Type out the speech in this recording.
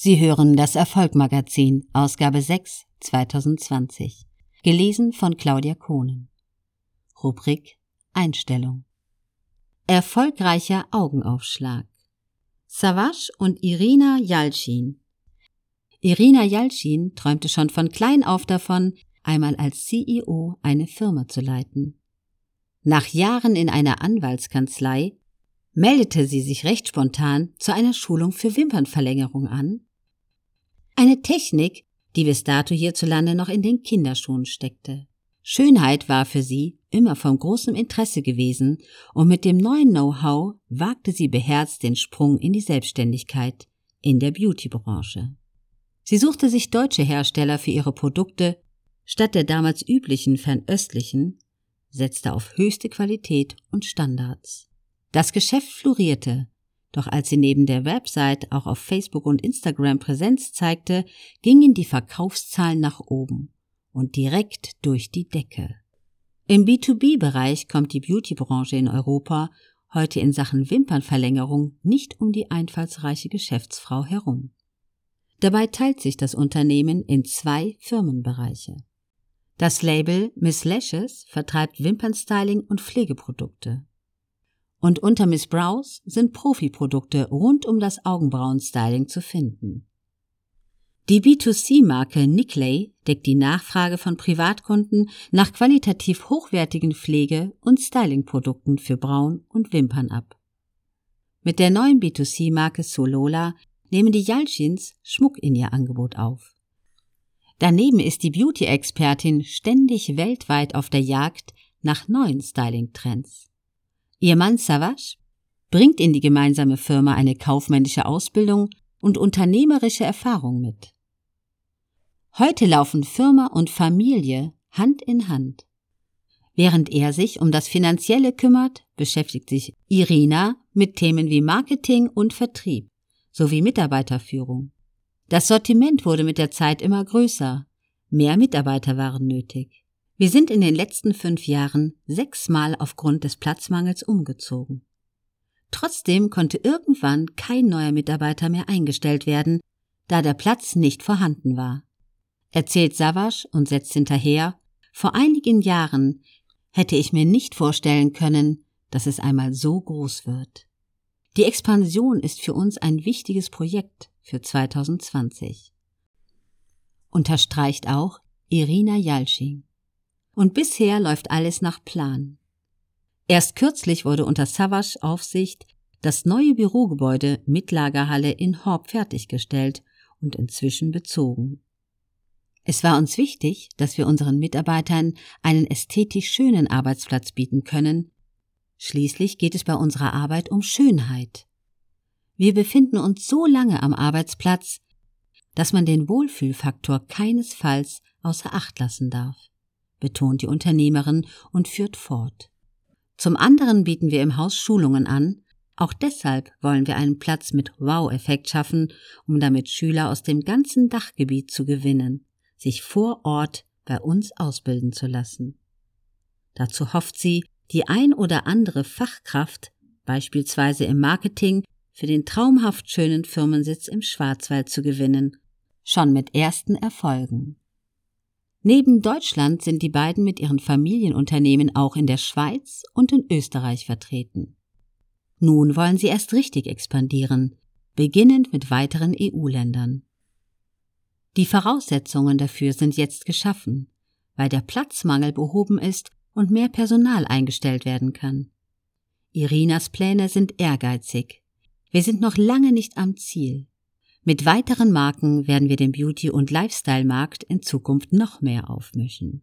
Sie hören das Erfolgmagazin, Ausgabe 6, 2020. Gelesen von Claudia Kohnen. Rubrik Einstellung. Erfolgreicher Augenaufschlag. Savage und Irina Yalchin. Irina Yalchin träumte schon von klein auf davon, einmal als CEO eine Firma zu leiten. Nach Jahren in einer Anwaltskanzlei meldete sie sich recht spontan zu einer Schulung für Wimpernverlängerung an eine Technik, die bis dato hierzulande noch in den Kinderschuhen steckte. Schönheit war für sie immer von großem Interesse gewesen und mit dem neuen Know-how wagte sie beherzt den Sprung in die Selbstständigkeit in der Beauty-Branche. Sie suchte sich deutsche Hersteller für ihre Produkte statt der damals üblichen fernöstlichen, setzte auf höchste Qualität und Standards. Das Geschäft florierte doch als sie neben der Website auch auf Facebook und Instagram Präsenz zeigte, gingen die Verkaufszahlen nach oben und direkt durch die Decke. Im B2B-Bereich kommt die Beauty-Branche in Europa heute in Sachen Wimpernverlängerung nicht um die einfallsreiche Geschäftsfrau herum. Dabei teilt sich das Unternehmen in zwei Firmenbereiche. Das Label Miss Lashes vertreibt Wimpernstyling und Pflegeprodukte. Und unter Miss Brows sind Profiprodukte rund um das Augenbrauenstyling zu finden. Die B2C-Marke Nickley deckt die Nachfrage von Privatkunden nach qualitativ hochwertigen Pflege- und Stylingprodukten für Brauen und Wimpern ab. Mit der neuen B2C-Marke Solola nehmen die Jalchins Schmuck in ihr Angebot auf. Daneben ist die Beauty-Expertin ständig weltweit auf der Jagd nach neuen Styling-Trends. Ihr Mann Savage bringt in die gemeinsame Firma eine kaufmännische Ausbildung und unternehmerische Erfahrung mit. Heute laufen Firma und Familie Hand in Hand. Während er sich um das Finanzielle kümmert, beschäftigt sich Irina mit Themen wie Marketing und Vertrieb sowie Mitarbeiterführung. Das Sortiment wurde mit der Zeit immer größer. Mehr Mitarbeiter waren nötig. Wir sind in den letzten fünf Jahren sechsmal aufgrund des Platzmangels umgezogen. Trotzdem konnte irgendwann kein neuer Mitarbeiter mehr eingestellt werden, da der Platz nicht vorhanden war. Erzählt Savasch und setzt hinterher, vor einigen Jahren hätte ich mir nicht vorstellen können, dass es einmal so groß wird. Die Expansion ist für uns ein wichtiges Projekt für 2020. Unterstreicht auch Irina Jalsching und bisher läuft alles nach Plan. Erst kürzlich wurde unter Savas Aufsicht das neue Bürogebäude mit Lagerhalle in Horb fertiggestellt und inzwischen bezogen. Es war uns wichtig, dass wir unseren Mitarbeitern einen ästhetisch schönen Arbeitsplatz bieten können. Schließlich geht es bei unserer Arbeit um Schönheit. Wir befinden uns so lange am Arbeitsplatz, dass man den Wohlfühlfaktor keinesfalls außer Acht lassen darf betont die Unternehmerin und führt fort. Zum anderen bieten wir im Haus Schulungen an. Auch deshalb wollen wir einen Platz mit Wow-Effekt schaffen, um damit Schüler aus dem ganzen Dachgebiet zu gewinnen, sich vor Ort bei uns ausbilden zu lassen. Dazu hofft sie, die ein oder andere Fachkraft, beispielsweise im Marketing, für den traumhaft schönen Firmensitz im Schwarzwald zu gewinnen, schon mit ersten Erfolgen. Neben Deutschland sind die beiden mit ihren Familienunternehmen auch in der Schweiz und in Österreich vertreten. Nun wollen sie erst richtig expandieren, beginnend mit weiteren EU-Ländern. Die Voraussetzungen dafür sind jetzt geschaffen, weil der Platzmangel behoben ist und mehr Personal eingestellt werden kann. Irinas Pläne sind ehrgeizig. Wir sind noch lange nicht am Ziel. Mit weiteren Marken werden wir den Beauty- und Lifestyle-Markt in Zukunft noch mehr aufmischen.